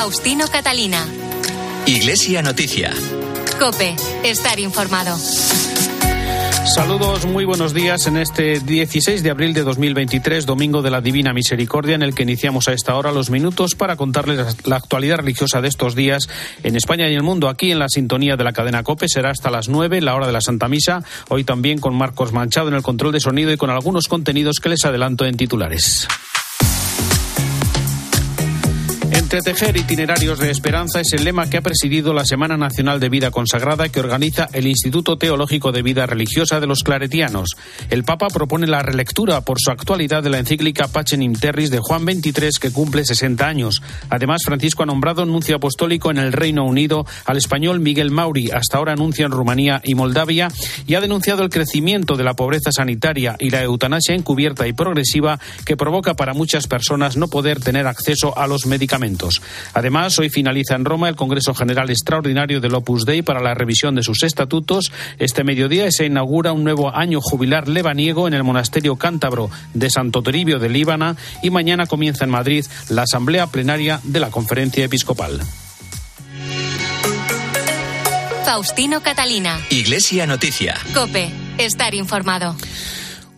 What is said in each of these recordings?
Faustino Catalina. Iglesia Noticia. Cope, estar informado. Saludos, muy buenos días en este 16 de abril de 2023, domingo de la Divina Misericordia, en el que iniciamos a esta hora los minutos para contarles la actualidad religiosa de estos días en España y el mundo. Aquí en la sintonía de la cadena COPE será hasta las 9, la hora de la Santa Misa, hoy también con Marcos Manchado en el control de sonido y con algunos contenidos que les adelanto en titulares. Entretejer itinerarios de esperanza es el lema que ha presidido la Semana Nacional de Vida Consagrada que organiza el Instituto Teológico de Vida Religiosa de los Claretianos. El Papa propone la relectura por su actualidad de la encíclica Pacem in Terris de Juan XXIII que cumple 60 años. Además, Francisco ha nombrado nuncio apostólico en el Reino Unido al español Miguel Mauri, hasta ahora anuncia en Rumanía y Moldavia, y ha denunciado el crecimiento de la pobreza sanitaria y la eutanasia encubierta y progresiva que provoca para muchas personas no poder tener acceso a los medicamentos. Además, hoy finaliza en Roma el Congreso General Extraordinario del Opus Dei para la revisión de sus estatutos. Este mediodía se inaugura un nuevo año jubilar lebaniego en el monasterio cántabro de Santo Toribio de Líbana y mañana comienza en Madrid la asamblea plenaria de la Conferencia Episcopal. Faustino Catalina. Iglesia Noticia. Cope, estar informado.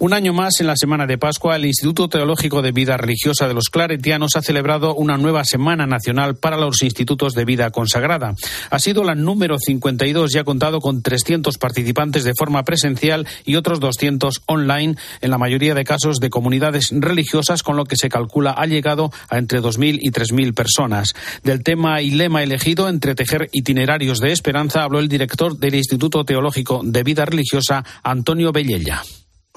Un año más en la semana de Pascua, el Instituto Teológico de Vida Religiosa de los Claretianos ha celebrado una nueva Semana Nacional para los Institutos de Vida Consagrada. Ha sido la número 52 y ha contado con 300 participantes de forma presencial y otros 200 online, en la mayoría de casos de comunidades religiosas, con lo que se calcula ha llegado a entre 2.000 y 3.000 personas. Del tema y lema elegido, entretejer itinerarios de esperanza, habló el director del Instituto Teológico de Vida Religiosa, Antonio Bellella.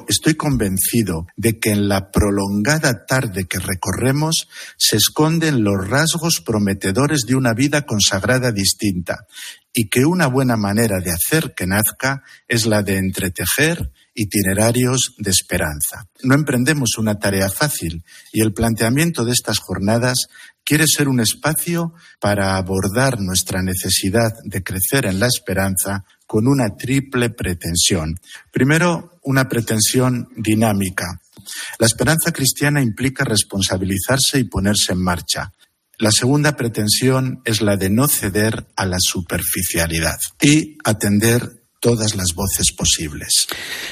Estoy convencido de que en la prolongada tarde que recorremos se esconden los rasgos prometedores de una vida consagrada distinta y que una buena manera de hacer que nazca es la de entretejer itinerarios de esperanza. No emprendemos una tarea fácil y el planteamiento de estas jornadas quiere ser un espacio para abordar nuestra necesidad de crecer en la esperanza con una triple pretensión. Primero, una pretensión dinámica. La esperanza cristiana implica responsabilizarse y ponerse en marcha. La segunda pretensión es la de no ceder a la superficialidad y atender todas las voces posibles.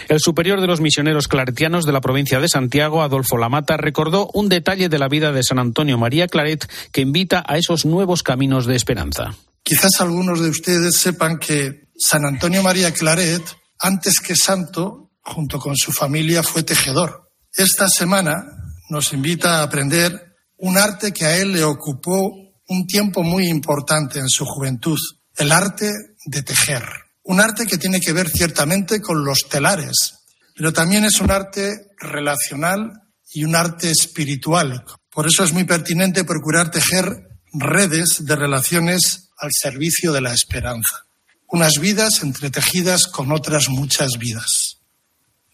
El superior de los misioneros claretianos de la provincia de Santiago, Adolfo Lamata, recordó un detalle de la vida de San Antonio María Claret que invita a esos nuevos caminos de esperanza. Quizás algunos de ustedes sepan que San Antonio María Claret, antes que santo, junto con su familia, fue tejedor. Esta semana nos invita a aprender un arte que a él le ocupó un tiempo muy importante en su juventud, el arte de tejer. Un arte que tiene que ver ciertamente con los telares, pero también es un arte relacional y un arte espiritual. Por eso es muy pertinente procurar tejer redes de relaciones al servicio de la esperanza. Unas vidas entretejidas con otras muchas vidas.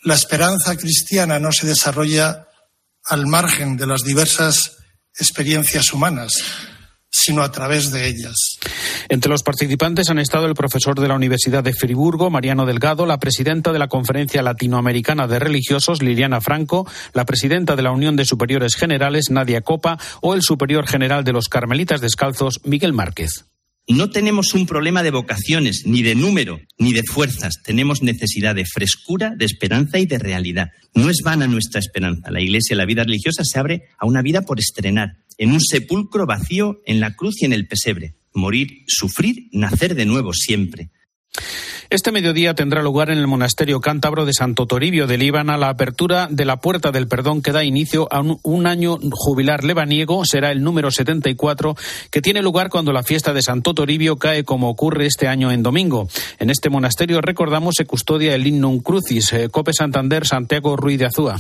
La esperanza cristiana no se desarrolla al margen de las diversas experiencias humanas, sino a través de ellas. Entre los participantes han estado el profesor de la Universidad de Friburgo, Mariano Delgado, la presidenta de la Conferencia Latinoamericana de Religiosos, Liliana Franco, la presidenta de la Unión de Superiores Generales, Nadia Copa, o el superior general de los Carmelitas Descalzos, Miguel Márquez. No tenemos un problema de vocaciones, ni de número, ni de fuerzas. Tenemos necesidad de frescura, de esperanza y de realidad. No es vana nuestra esperanza. La Iglesia, la vida religiosa, se abre a una vida por estrenar, en un sepulcro vacío, en la cruz y en el pesebre. Morir, sufrir, nacer de nuevo siempre. Este mediodía tendrá lugar en el monasterio cántabro de Santo Toribio de Líbana la apertura de la Puerta del Perdón que da inicio a un, año jubilar lebaniego. Será el número 74 que tiene lugar cuando la fiesta de Santo Toribio cae como ocurre este año en domingo. En este monasterio, recordamos, se custodia el Innum Crucis. Eh, Cope Santander, Santiago Ruiz de Azúa.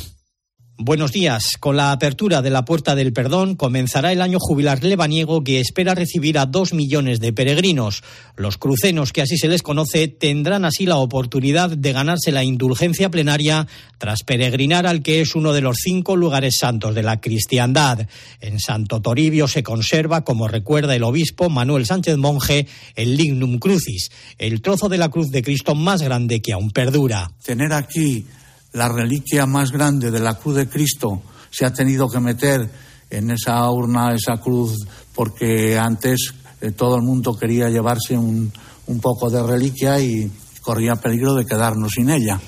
Buenos días. Con la apertura de la Puerta del Perdón comenzará el año jubilar lebaniego que espera recibir a dos millones de peregrinos. Los crucenos, que así se les conoce, tendrán así la oportunidad de ganarse la indulgencia plenaria tras peregrinar al que es uno de los cinco lugares santos de la cristiandad. En Santo Toribio se conserva, como recuerda el obispo Manuel Sánchez Monje, el Lignum Crucis, el trozo de la cruz de Cristo más grande que aún perdura. Tener aquí la reliquia más grande de la cruz de Cristo se ha tenido que meter en esa urna, esa cruz, porque antes eh, todo el mundo quería llevarse un, un poco de reliquia y corría peligro de quedarnos sin ella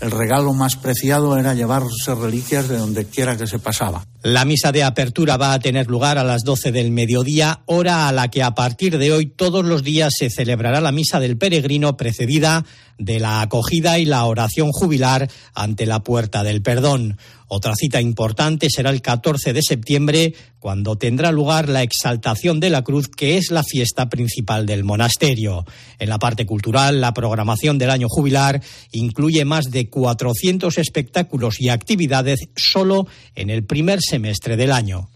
el regalo más preciado era llevarse reliquias de donde quiera que se pasaba. La misa de apertura va a tener lugar a las 12 del mediodía, hora a la que a partir de hoy todos los días se celebrará la misa del peregrino precedida de la acogida y la oración jubilar ante la puerta del perdón. Otra cita importante será el 14 de septiembre, cuando tendrá lugar la exaltación de la cruz, que es la fiesta principal del monasterio. En la parte cultural, la programación del año jubilar incluye más de 400 espectáculos y actividades solo en el primer semestre del año.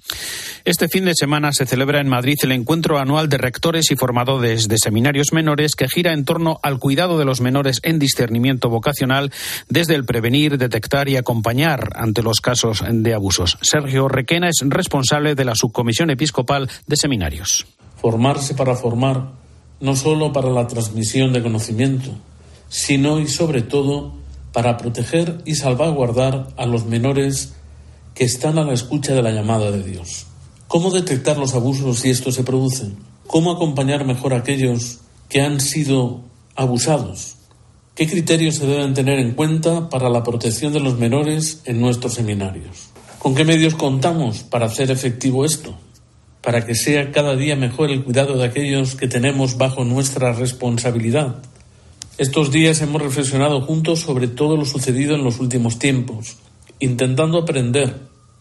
Este fin de semana se celebra en Madrid el encuentro anual de rectores y formadores de seminarios menores que gira en torno al cuidado de los menores en discernimiento vocacional desde el prevenir, detectar y acompañar ante los casos de abusos. Sergio Requena es responsable de la Subcomisión Episcopal de Seminarios. Formarse para formar, no solo para la transmisión de conocimiento, sino y sobre todo para proteger y salvaguardar a los menores que están a la escucha de la llamada de Dios. ¿Cómo detectar los abusos si estos se producen? ¿Cómo acompañar mejor a aquellos que han sido abusados? ¿Qué criterios se deben tener en cuenta para la protección de los menores en nuestros seminarios? ¿Con qué medios contamos para hacer efectivo esto? Para que sea cada día mejor el cuidado de aquellos que tenemos bajo nuestra responsabilidad. Estos días hemos reflexionado juntos sobre todo lo sucedido en los últimos tiempos intentando aprender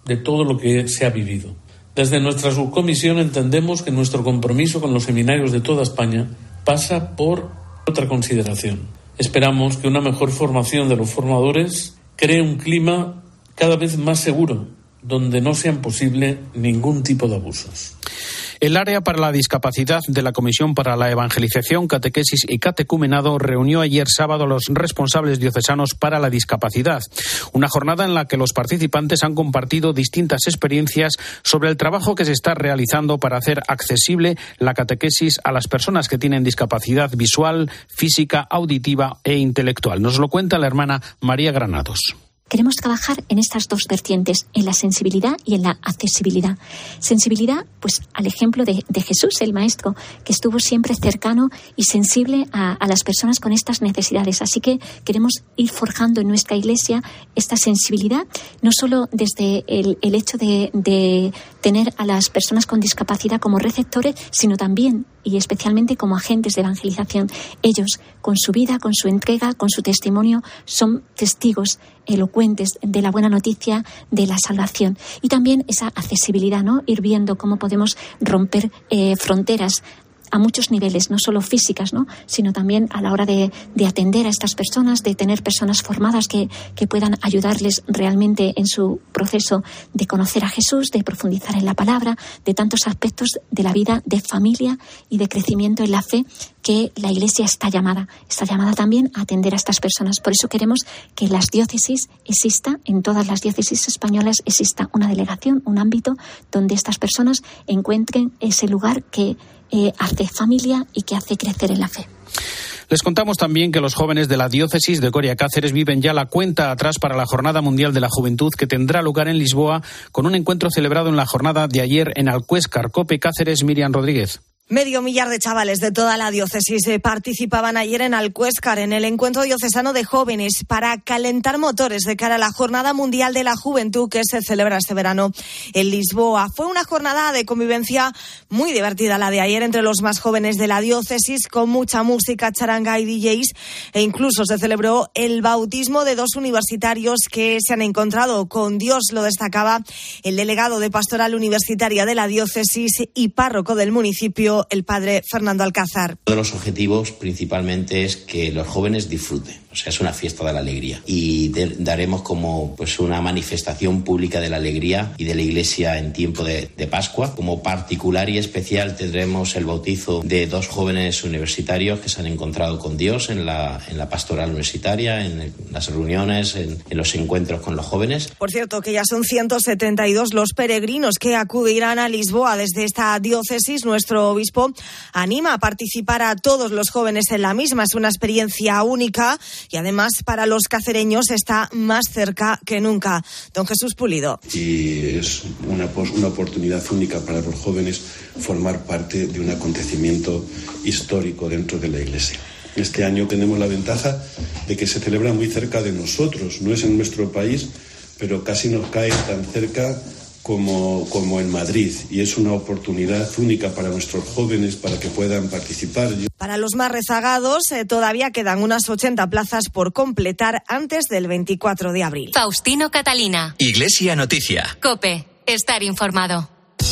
de todo lo que se ha vivido. Desde nuestra subcomisión entendemos que nuestro compromiso con los seminarios de toda España pasa por otra consideración. Esperamos que una mejor formación de los formadores cree un clima cada vez más seguro, donde no sean posible ningún tipo de abusos. El área para la discapacidad de la Comisión para la Evangelización, Catequesis y Catecumenado reunió ayer sábado a los responsables diocesanos para la discapacidad. Una jornada en la que los participantes han compartido distintas experiencias sobre el trabajo que se está realizando para hacer accesible la catequesis a las personas que tienen discapacidad visual, física, auditiva e intelectual. Nos lo cuenta la hermana María Granados. Queremos trabajar en estas dos vertientes, en la sensibilidad y en la accesibilidad. Sensibilidad, pues al ejemplo de, Jesús, el Maestro, que estuvo siempre cercano y sensible a, las personas con estas necesidades. Así que queremos ir forjando en nuestra Iglesia esta sensibilidad, no solo desde el, hecho de, de tener a las personas con discapacidad como receptores, sino también y especialmente como agentes de evangelización. Ellos, con su vida, con su entrega, con su testimonio, son testigos elocuentes de la buena noticia de la salvación. Y también esa accesibilidad, ¿no? Ir viendo cómo podemos romper eh, fronteras a muchos niveles, no solo físicas, ¿no? sino también a la hora de, atender a estas personas, de tener personas formadas que, que, puedan ayudarles realmente en su proceso de conocer a Jesús, de profundizar en la palabra, de tantos aspectos de la vida de familia y de crecimiento en la fe que la Iglesia está llamada. Está llamada también a atender a estas personas. Por eso queremos que las diócesis exista, en todas las diócesis españolas exista una delegación, un ámbito donde estas personas encuentren ese lugar que eh, hace familia y que hace crecer en la fe. Les contamos también que los jóvenes de la diócesis de Coria Cáceres viven ya la cuenta atrás para la Jornada Mundial de la Juventud que tendrá lugar en Lisboa con un encuentro celebrado en la jornada de ayer en Alcuéscar. Cope Cáceres, Miriam Rodríguez. Medio millar de chavales de toda la diócesis eh, participaban ayer en Alcuéscar en el encuentro diocesano de jóvenes para calentar motores de cara a la Jornada Mundial de la Juventud que se celebra este verano en Lisboa. Fue una jornada de convivencia muy divertida la de ayer entre los más jóvenes de la diócesis con mucha música, charanga y DJs e incluso se celebró el bautismo de dos universitarios que se han encontrado con Dios, lo destacaba el delegado de Pastoral Universitaria de la diócesis y párroco del municipio el padre Fernando Alcázar. Uno de los objetivos principalmente es que los jóvenes disfruten, o sea, es una fiesta de la alegría y daremos como pues una manifestación pública de la alegría y de la Iglesia en tiempo de, Pascua. Como particular y especial tendremos el bautizo de dos jóvenes universitarios que se han encontrado con Dios en la, en la pastoral universitaria, en las reuniones, en, en los encuentros con los jóvenes. Por cierto, que ya son 172 los peregrinos que acudirán a Lisboa desde esta diócesis. Nuestro obispo anima a participar a todos los jóvenes en la misma. Es una experiencia única y además para los cacereños está más cerca que nunca. Don Jesús Pulido. Y es una, una oportunidad única para los jóvenes formar parte de un acontecimiento histórico dentro de la Iglesia. Este año tenemos la ventaja de que se celebra muy cerca de nosotros, no es en nuestro país, pero casi nos cae tan cerca como, como en Madrid y es una oportunidad única para nuestros jóvenes para que puedan participar. Para los más rezagados eh, todavía quedan unas 80 plazas por completar antes del 24 de abril. Faustino Catalina. Iglesia Noticia. Cope. Estar informado.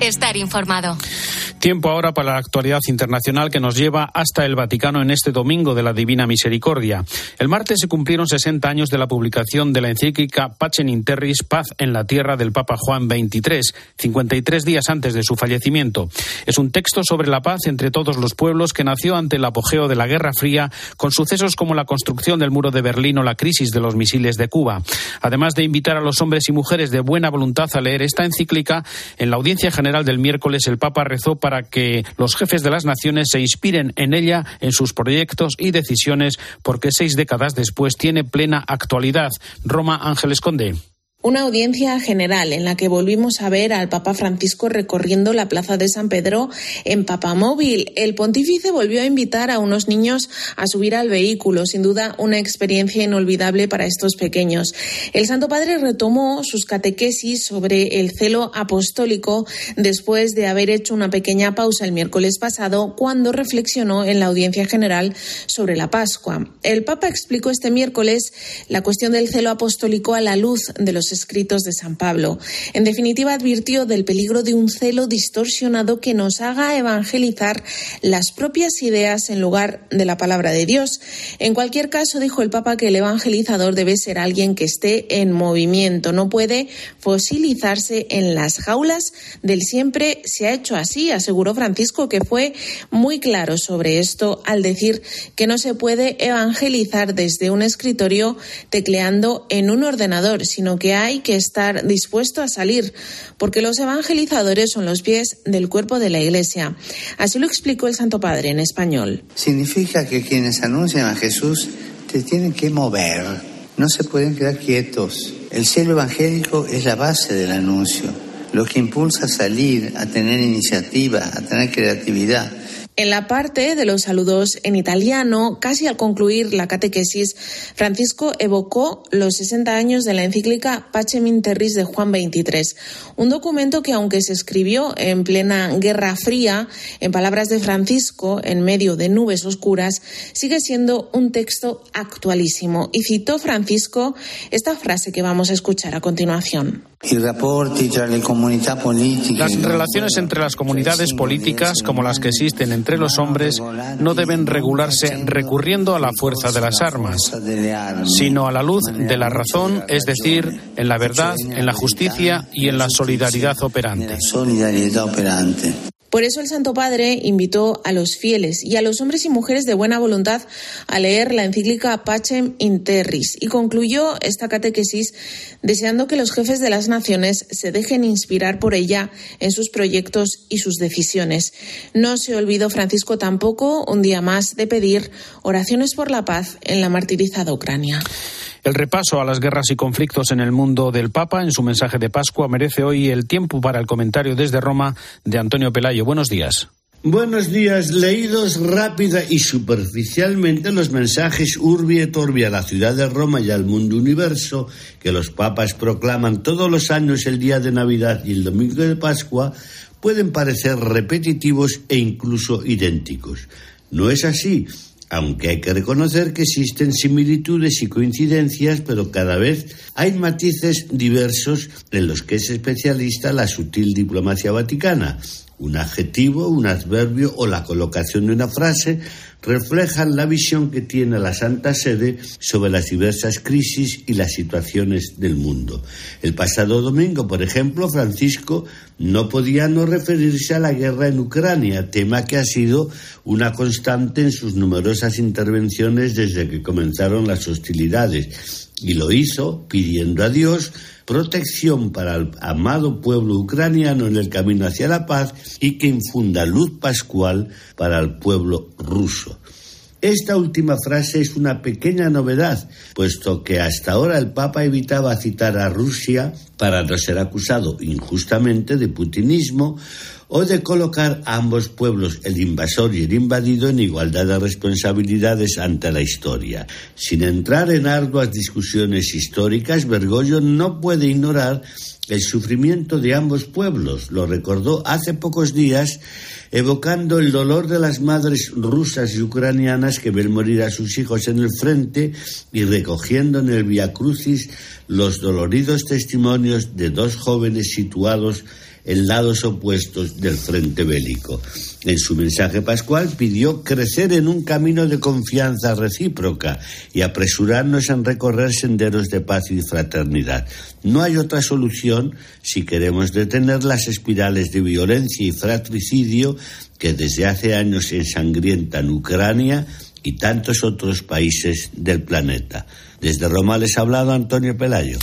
Estar informado. Tiempo ahora para la actualidad internacional que nos lleva hasta el Vaticano en este domingo de la Divina Misericordia. El martes se cumplieron 60 años de la publicación de la encíclica Pacem in Terris, Paz en la Tierra del Papa Juan XXIII, 53 días antes de su fallecimiento. Es un texto sobre la paz entre todos los pueblos que nació ante el apogeo de la Guerra Fría con sucesos como la construcción del muro de Berlín o la crisis de los misiles de Cuba. Además de invitar a los hombres y mujeres de buena voluntad a leer esta encíclica, en la audiencia general del miércoles el Papa rezó para que los jefes de las naciones se inspiren en ella, en sus proyectos y decisiones, porque seis décadas después tiene plena actualidad. Roma Ángeles Conde. Una audiencia general en la que volvimos a ver al Papa Francisco recorriendo la plaza de San Pedro en Papamóvil. El pontífice volvió a invitar a unos niños a subir al vehículo, sin duda una experiencia inolvidable para estos pequeños. El Santo Padre retomó sus catequesis sobre el celo apostólico después de haber hecho una pequeña pausa el miércoles pasado cuando reflexionó en la audiencia general sobre la Pascua. El Papa explicó este miércoles la cuestión del celo apostólico a la luz de los escritos de San Pablo. En definitiva, advirtió del peligro de un celo distorsionado que nos haga evangelizar las propias ideas en lugar de la palabra de Dios. En cualquier caso, dijo el Papa que el evangelizador debe ser alguien que esté en movimiento, no puede fosilizarse en las jaulas del siempre se ha hecho así, aseguró Francisco, que fue muy claro sobre esto al decir que no se puede evangelizar desde un escritorio tecleando en un ordenador, sino que hay que estar dispuesto a salir, porque los evangelizadores son los pies del cuerpo de la Iglesia. Así lo explicó el Santo Padre en español. Significa que quienes anuncian a Jesús te tienen que mover, no se pueden quedar quietos. El cielo evangélico es la base del anuncio, lo que impulsa a salir, a tener iniciativa, a tener creatividad. En la parte de los saludos en italiano, casi al concluir la catequesis, Francisco evocó los 60 años de la encíclica Pacem in Terris de Juan XXIII, un documento que aunque se escribió en plena Guerra Fría, en palabras de Francisco, en medio de nubes oscuras, sigue siendo un texto actualísimo. Y citó Francisco esta frase que vamos a escuchar a continuación. Las relaciones entre las comunidades políticas, como las que existen entre los hombres, no deben regularse recurriendo a la fuerza de las armas, sino a la luz de la razón, es decir, en la verdad, en la justicia y en la solidaridad operante. Por eso el Santo Padre invitó a los fieles y a los hombres y mujeres de buena voluntad a leer la encíclica Pacem in Terris y concluyó esta catequesis deseando que los jefes de las naciones se dejen inspirar por ella en sus proyectos y sus decisiones. No se olvidó Francisco tampoco un día más de pedir oraciones por la paz en la martirizada Ucrania. El repaso a las guerras y conflictos en el mundo del Papa en su mensaje de Pascua merece hoy el tiempo para el comentario desde Roma de Antonio Pelayo. Buenos días. Buenos días. Leídos rápida y superficialmente los mensajes Urbi et Orbi a la ciudad de Roma y al mundo universo que los papas proclaman todos los años el día de Navidad y el domingo de Pascua pueden parecer repetitivos e incluso idénticos. No es así aunque hay que reconocer que existen similitudes y coincidencias, pero cada vez hay matices diversos en los que es especialista la sutil diplomacia vaticana. Un adjetivo, un adverbio o la colocación de una frase reflejan la visión que tiene la Santa Sede sobre las diversas crisis y las situaciones del mundo. El pasado domingo, por ejemplo, Francisco no podía no referirse a la guerra en Ucrania, tema que ha sido una constante en sus numerosas intervenciones desde que comenzaron las hostilidades. Y lo hizo pidiendo a Dios protección para el amado pueblo ucraniano en el camino hacia la paz y que infunda luz pascual para el pueblo ruso. Esta última frase es una pequeña novedad, puesto que hasta ahora el Papa evitaba citar a Rusia para no ser acusado injustamente de putinismo o de colocar a ambos pueblos, el invasor y el invadido, en igualdad de responsabilidades ante la historia. Sin entrar en arduas discusiones históricas, Bergoglio no puede ignorar el sufrimiento de ambos pueblos. Lo recordó hace pocos días evocando el dolor de las madres rusas y ucranianas que ven morir a sus hijos en el frente y recogiendo en el Via Crucis los doloridos testimonios de dos jóvenes situados en lados opuestos del frente bélico. En su mensaje pascual pidió crecer en un camino de confianza recíproca y apresurarnos en recorrer senderos de paz y fraternidad. No hay otra solución si queremos detener las espirales de violencia y fratricidio que desde hace años ensangrientan Ucrania y tantos otros países del planeta. Desde Roma les ha hablado Antonio Pelayo.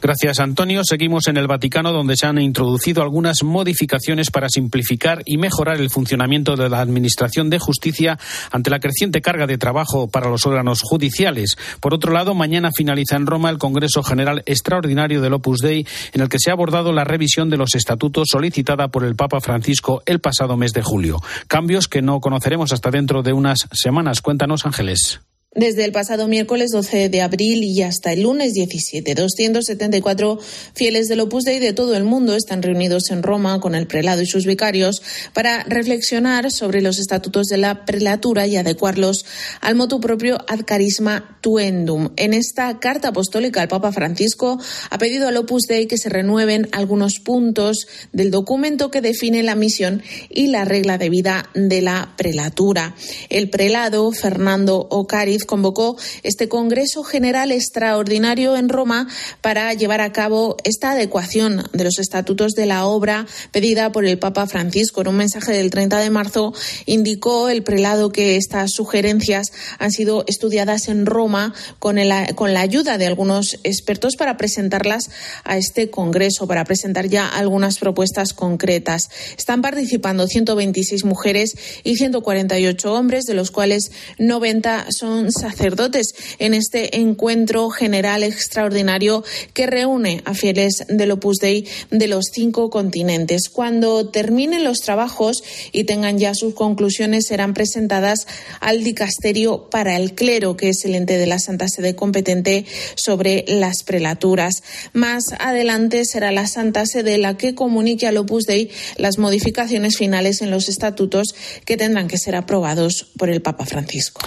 Gracias, Antonio. Seguimos en el Vaticano, donde se han introducido algunas modificaciones para simplificar y mejorar el funcionamiento de la Administración de Justicia ante la creciente carga de trabajo para los órganos judiciales. Por otro lado, mañana finaliza en Roma el Congreso General Extraordinario del Opus Dei, en el que se ha abordado la revisión de los estatutos solicitada por el Papa Francisco el pasado mes de julio. Cambios que no conoceremos hasta dentro de unas semanas. Cuéntanos, Ángeles. Desde el pasado miércoles 12 de abril y hasta el lunes 17, 274 fieles del Opus Dei de todo el mundo están reunidos en Roma con el prelado y sus vicarios para reflexionar sobre los estatutos de la prelatura y adecuarlos al motu propio ad carisma tuendum. En esta carta apostólica, el Papa Francisco ha pedido al Opus Dei que se renueven algunos puntos del documento que define la misión y la regla de vida de la prelatura. El prelado Fernando Ocariz convocó este Congreso General Extraordinario en Roma para llevar a cabo esta adecuación de los estatutos de la obra pedida por el Papa Francisco. En un mensaje del 30 de marzo indicó el prelado que estas sugerencias han sido estudiadas en Roma con, con la ayuda de algunos expertos para presentarlas a este Congreso, para presentar ya algunas propuestas concretas. Están participando 126 mujeres y 148 hombres, de los cuales 90 son sacerdotes en este encuentro general extraordinario que reúne a fieles del Opus Dei de los cinco continentes. Cuando terminen los trabajos y tengan ya sus conclusiones, serán presentadas al dicasterio para el clero, que es el ente de la Santa Sede competente sobre las prelaturas. Más adelante será la Santa Sede la que comunique al Opus Dei las modificaciones finales en los estatutos que tendrán que ser aprobados por el Papa Francisco.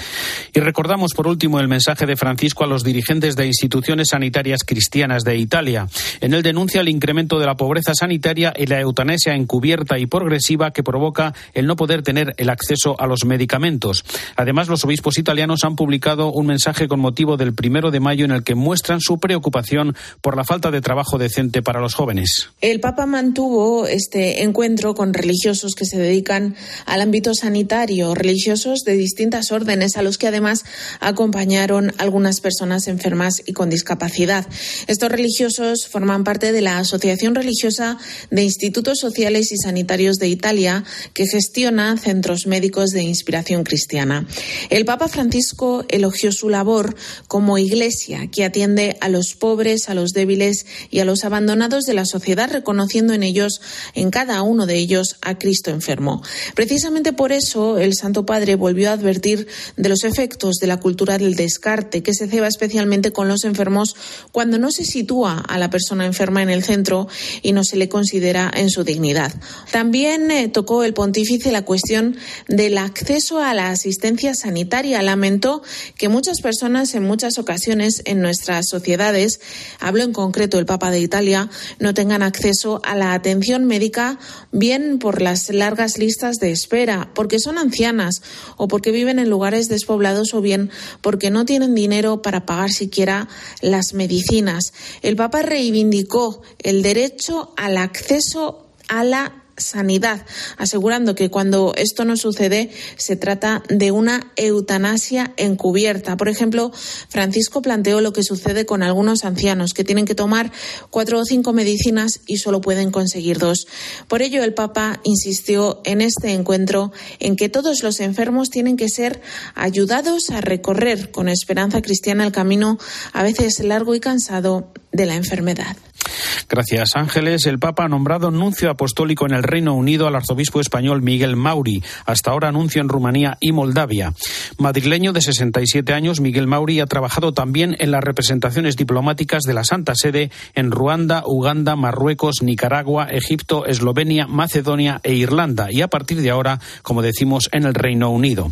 Y Recordamos por último el mensaje de Francisco a los dirigentes de instituciones sanitarias cristianas de Italia. En él denuncia el incremento de la pobreza sanitaria y la eutanasia encubierta y progresiva que provoca el no poder tener el acceso a los medicamentos. Además, los obispos italianos han publicado un mensaje con motivo del primero de mayo en el que muestran su preocupación por la falta de trabajo decente para los jóvenes. El Papa mantuvo este encuentro con religiosos que se dedican al ámbito sanitario, religiosos de distintas órdenes, a los que además acompañaron algunas personas enfermas y con discapacidad. Estos religiosos forman parte de la Asociación Religiosa de Institutos Sociales y Sanitarios de Italia, que gestiona centros médicos de inspiración cristiana. El Papa Francisco elogió su labor como iglesia que atiende a los pobres, a los débiles y a los abandonados de la sociedad, reconociendo en ellos, en cada uno de ellos, a Cristo enfermo. Precisamente por eso, el Santo Padre volvió a advertir de los efectos de la cultura del descarte, que se ceba especialmente con los enfermos cuando no se sitúa a la persona enferma en el centro y no se le considera en su dignidad. También eh, tocó el pontífice la cuestión del acceso a la asistencia sanitaria. Lamentó que muchas personas en muchas ocasiones en nuestras sociedades, hablo en concreto el Papa de Italia, no tengan acceso a la atención médica bien por las largas listas de espera, porque son ancianas o porque viven en lugares despoblados o bien porque no tienen dinero para pagar siquiera las medicinas. El Papa reivindicó el derecho al acceso a la sanidad, asegurando que cuando esto no sucede se trata de una eutanasia encubierta. Por ejemplo, Francisco planteó lo que sucede con algunos ancianos que tienen que tomar cuatro o cinco medicinas y solo pueden conseguir dos. Por ello, el Papa insistió en este encuentro en que todos los enfermos tienen que ser ayudados a recorrer con esperanza cristiana el camino a veces largo y cansado de la enfermedad. Gracias, Ángeles. El Papa ha nombrado nuncio apostólico en el Reino Unido al arzobispo español Miguel Mauri, hasta ahora anuncio en Rumanía y Moldavia. Madrileño de 67 años, Miguel Mauri ha trabajado también en las representaciones diplomáticas de la Santa Sede en Ruanda, Uganda, Marruecos, Nicaragua, Egipto, Eslovenia, Macedonia e Irlanda y a partir de ahora, como decimos, en el Reino Unido.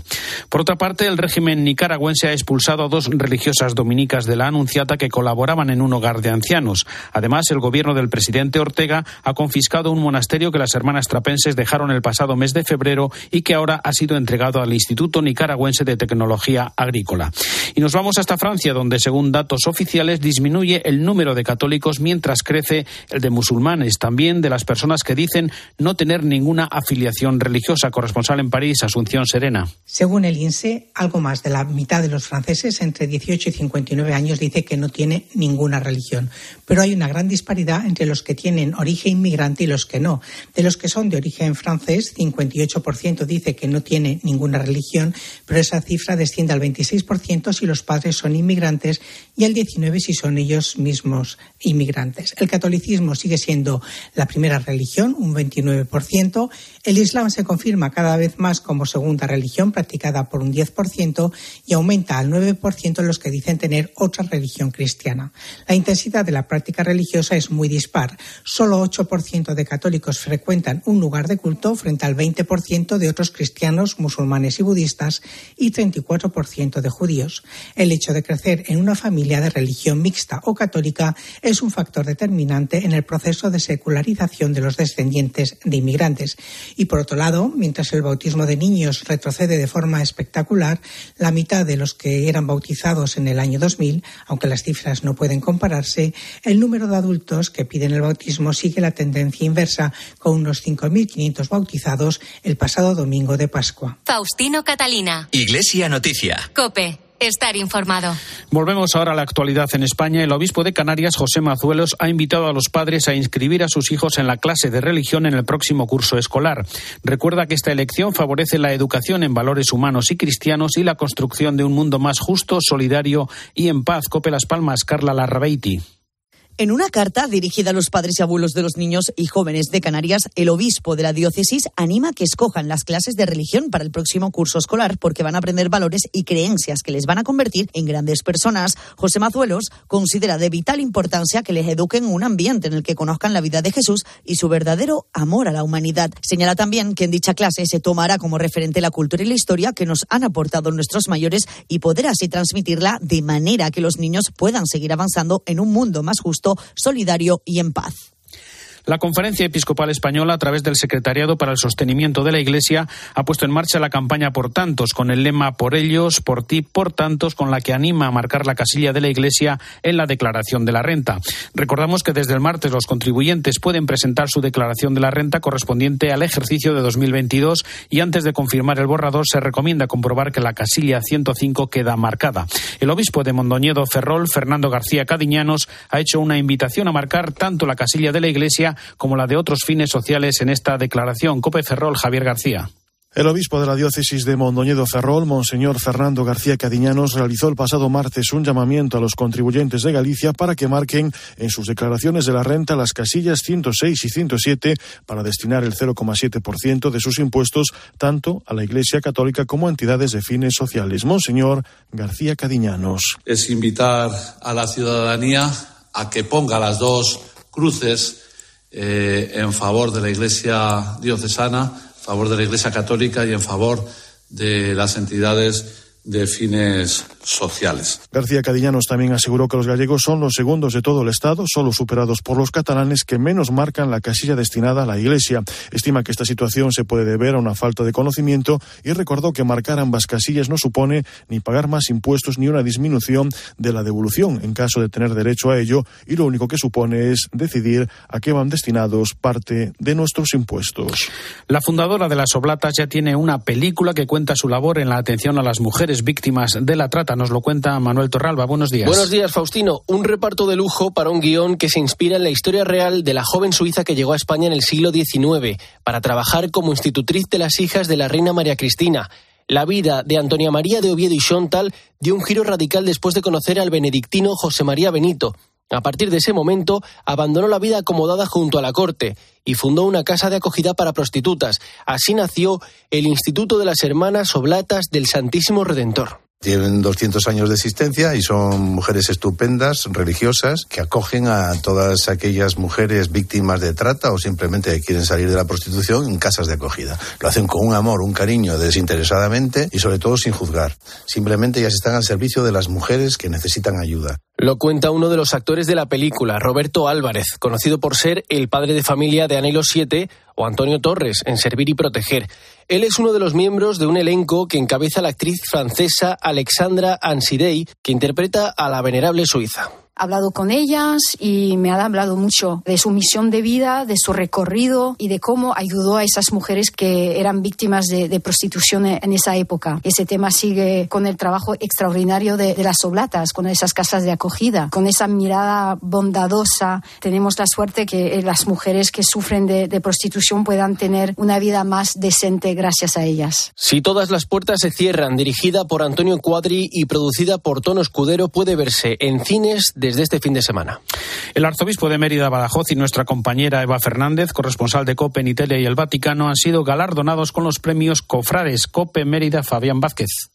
Por otra parte, el régimen nicaragüense ha expulsado a dos religiosas dominicas de la Anunciata que colaboraban en un hogar de ancianos. Además, el gobierno del presidente Ortega ha confiscado un monasterio que las hermanas trapenses dejaron el pasado mes de febrero y que ahora ha sido entregado al Instituto Nicaragüense de Tecnología Agrícola. Y nos vamos hasta Francia, donde, según datos oficiales, disminuye el número de católicos mientras crece el de musulmanes, también de las personas que dicen no tener ninguna afiliación religiosa. Corresponsal en París, Asunción Serena. Según el INSE, algo más de la mitad de los franceses entre 18 y 59 años dice que no tiene ninguna religión. Pero hay una gran disparidad entre los que tienen origen inmigrante y los que no. De los que son de origen francés, 58% dice que no tiene ninguna religión, pero esa cifra desciende al 26% si los padres son inmigrantes y al 19% si son ellos mismos inmigrantes. El catolicismo sigue siendo la primera religión, un 29%. El Islam se confirma cada vez más como segunda religión, practicada por un 10%, y aumenta al 9% los que dicen tener otra religión cristiana. La intensidad de la práctica religiosa es muy dispar. Solo 8% de católicos frecuentan un lugar de culto frente al 20% de otros cristianos, musulmanes y budistas y 34% de judíos. El hecho de crecer en una familia de religión mixta o católica es un factor determinante en el proceso de secularización de los descendientes de inmigrantes. Y por otro lado, mientras el bautismo de niños retrocede de forma espectacular, la mitad de los que eran bautizados en el año 2000, aunque las cifras no pueden compararse, el número de adultos que piden el bautismo sigue la tendencia inversa, con unos 5.500 bautizados el pasado domingo de Pascua. Faustino Catalina. Iglesia Noticia. Cope. Estar informado. Volvemos ahora a la actualidad en España. El obispo de Canarias, José Mazuelos, ha invitado a los padres a inscribir a sus hijos en la clase de religión en el próximo curso escolar. Recuerda que esta elección favorece la educación en valores humanos y cristianos y la construcción de un mundo más justo, solidario y en paz. Cope Las Palmas, Carla Larrabeiti. En una carta dirigida a los padres y abuelos de los niños y jóvenes de Canarias, el obispo de la diócesis anima que escojan las clases de religión para el próximo curso escolar porque van a aprender valores y creencias que les van a convertir en grandes personas. José Mazuelos considera de vital importancia que les eduquen en un ambiente en el que conozcan la vida de Jesús y su verdadero amor a la humanidad. Señala también que en dicha clase se tomará como referente la cultura y la historia que nos han aportado nuestros mayores y poder así transmitirla de manera que los niños puedan seguir avanzando en un mundo más justo solidario y en paz. La Conferencia Episcopal Española, a través del Secretariado para el Sostenimiento de la Iglesia, ha puesto en marcha la campaña Por Tantos, con el lema Por ellos, por ti, por tantos, con la que anima a marcar la casilla de la Iglesia en la declaración de la renta. Recordamos que desde el martes los contribuyentes pueden presentar su declaración de la renta correspondiente al ejercicio de 2022 y antes de confirmar el borrador se recomienda comprobar que la casilla 105 queda marcada. El obispo de Mondoñedo Ferrol, Fernando García Cadiñanos, ha hecho una invitación a marcar tanto la casilla de la Iglesia como la de otros fines sociales en esta declaración. Cope Ferrol, Javier García. El obispo de la diócesis de Mondoñedo Ferrol, Monseñor Fernando García Cadiñanos, realizó el pasado martes un llamamiento a los contribuyentes de Galicia para que marquen en sus declaraciones de la renta las casillas 106 y 107 para destinar el 0,7% de sus impuestos tanto a la Iglesia Católica como a entidades de fines sociales. Monseñor García Cadiñanos. Es invitar a la ciudadanía a que ponga las dos cruces eh, en favor de la Iglesia diocesana a favor de la Iglesia Católica y en favor de las entidades de fines sociales. García Cadillanos también aseguró que los gallegos son los segundos de todo el Estado, solo superados por los catalanes que menos marcan la casilla destinada a la Iglesia. Estima que esta situación se puede deber a una falta de conocimiento y recordó que marcar ambas casillas no supone ni pagar más impuestos ni una disminución de la devolución en caso de tener derecho a ello y lo único que supone es decidir a qué van destinados parte de nuestros impuestos. La fundadora de las Oblatas ya tiene una película que cuenta su labor en la atención a las mujeres víctimas de la trata. Nos lo cuenta Manuel Torralba. Buenos días. Buenos días, Faustino. Un reparto de lujo para un guion que se inspira en la historia real de la joven suiza que llegó a España en el siglo XIX para trabajar como institutriz de las hijas de la reina María Cristina. La vida de Antonia María de Oviedo y Chontal dio un giro radical después de conocer al benedictino José María Benito. A partir de ese momento, abandonó la vida acomodada junto a la corte y fundó una casa de acogida para prostitutas. Así nació el Instituto de las Hermanas Oblatas del Santísimo Redentor. Tienen 200 años de existencia y son mujeres estupendas, religiosas, que acogen a todas aquellas mujeres víctimas de trata o simplemente quieren salir de la prostitución en casas de acogida. Lo hacen con un amor, un cariño, desinteresadamente y sobre todo sin juzgar. Simplemente ellas están al servicio de las mujeres que necesitan ayuda. Lo cuenta uno de los actores de la película, Roberto Álvarez, conocido por ser el padre de familia de Anhelo 7 o Antonio Torres en Servir y Proteger. Él es uno de los miembros de un elenco que encabeza la actriz francesa Alexandra Ansidei, que interpreta a la venerable suiza hablado con ellas y me ha hablado mucho de su misión de vida, de su recorrido y de cómo ayudó a esas mujeres que eran víctimas de, prostitución en esa época. Ese tema sigue con el trabajo extraordinario de, las oblatas, con esas casas de acogida, con esa mirada bondadosa. Tenemos la suerte que las mujeres que sufren de, de prostitución puedan tener una vida más decente gracias a ellas. Si todas las puertas se cierran, dirigida por Antonio Cuadri y producida por Tono Escudero, puede verse en cines de desde este fin de semana. El arzobispo de Mérida, Badajoz y nuestra compañera Eva Fernández, corresponsal de COPE en Italia y el Vaticano, han sido galardonados con los premios Cofrades COPE Mérida Fabián Vázquez.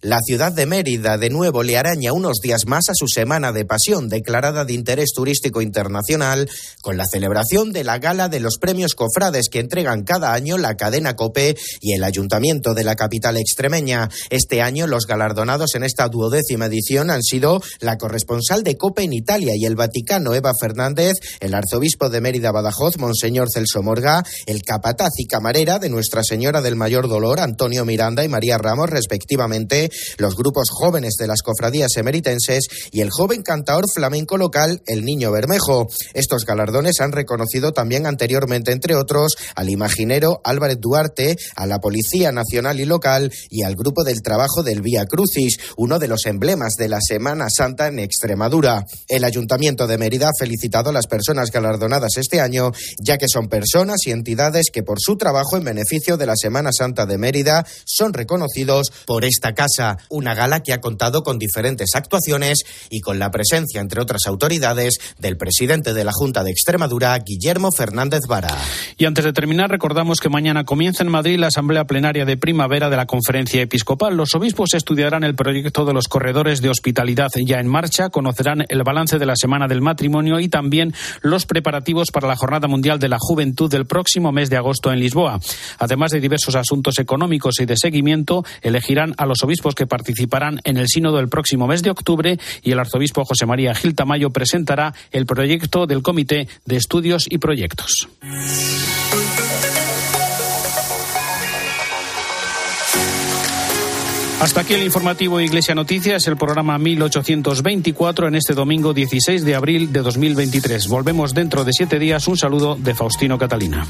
La ciudad de Mérida de nuevo le araña unos días más a su semana de pasión declarada de interés turístico internacional con la celebración de la gala de los premios cofrades que entregan cada año la cadena COPE y el ayuntamiento de la capital extremeña. Este año los galardonados en esta duodécima edición han sido la corresponsal de COPE en Italia y el Vaticano Eva Fernández, el arzobispo de Mérida Badajoz Monseñor Celso Morga, el capataz y camarera de Nuestra Señora del Mayor Dolor Antonio Miranda y María Ramos respectivamente los grupos jóvenes de las cofradías emeritenses y el joven cantador flamenco local El Niño Bermejo. Estos galardones han reconocido también anteriormente, entre otros, al imaginero Álvarez Duarte, a la Policía Nacional y Local y al Grupo del Trabajo del Vía Crucis, uno de los emblemas de la Semana Santa en Extremadura. El Ayuntamiento de Mérida ha felicitado a las personas galardonadas este año, ya que son personas y entidades que por su trabajo en beneficio de la Semana Santa de Mérida son reconocidos por esta casa una gala que ha contado con diferentes actuaciones y con la presencia, entre otras autoridades, del presidente de la Junta de Extremadura, Guillermo Fernández Vara. Y antes de terminar, recordamos que mañana comienza en Madrid la Asamblea Plenaria de Primavera de la Conferencia Episcopal. Los obispos estudiarán el proyecto de los corredores de hospitalidad ya en marcha, conocerán el balance de la Semana del Matrimonio y también los preparativos para la Jornada Mundial de la Juventud del próximo mes de agosto en Lisboa. Además de diversos asuntos económicos y de seguimiento, elegirán a los obispos que participarán en el sínodo el próximo mes de octubre y el arzobispo José María Gil Tamayo presentará el proyecto del Comité de Estudios y Proyectos. Hasta aquí el informativo Iglesia Noticias, el programa 1824 en este domingo 16 de abril de 2023. Volvemos dentro de siete días. Un saludo de Faustino Catalina.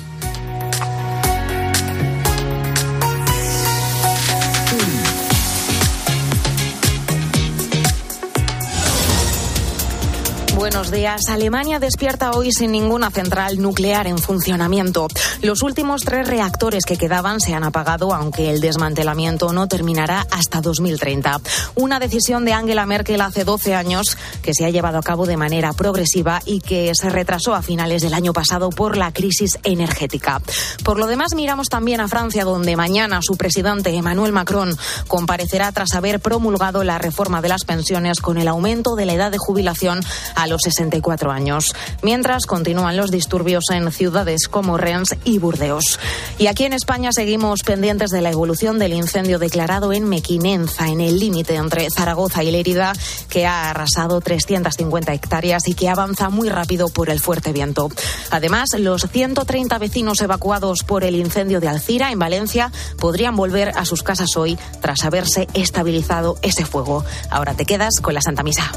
Buenos días. Alemania despierta hoy sin ninguna central nuclear en funcionamiento. Los últimos tres reactores que quedaban se han apagado, aunque el desmantelamiento no terminará hasta 2030. Una decisión de Angela Merkel hace 12 años que se ha llevado a cabo de manera progresiva y que se retrasó a finales del año pasado por la crisis energética. Por lo demás, miramos también a Francia, donde mañana su presidente Emmanuel Macron comparecerá tras haber promulgado la reforma de las pensiones con el aumento de la edad de jubilación a los 64 años. Mientras continúan los disturbios en ciudades como Rennes y Burdeos. Y aquí en España seguimos pendientes de la evolución del incendio declarado en Mequinenza, en el límite entre Zaragoza y Lérida, que ha arrasado 350 hectáreas y que avanza muy rápido por el fuerte viento. Además, los 130 vecinos evacuados por el incendio de Alcira, en Valencia, podrían volver a sus casas hoy tras haberse estabilizado ese fuego. Ahora te quedas con la Santa Misa.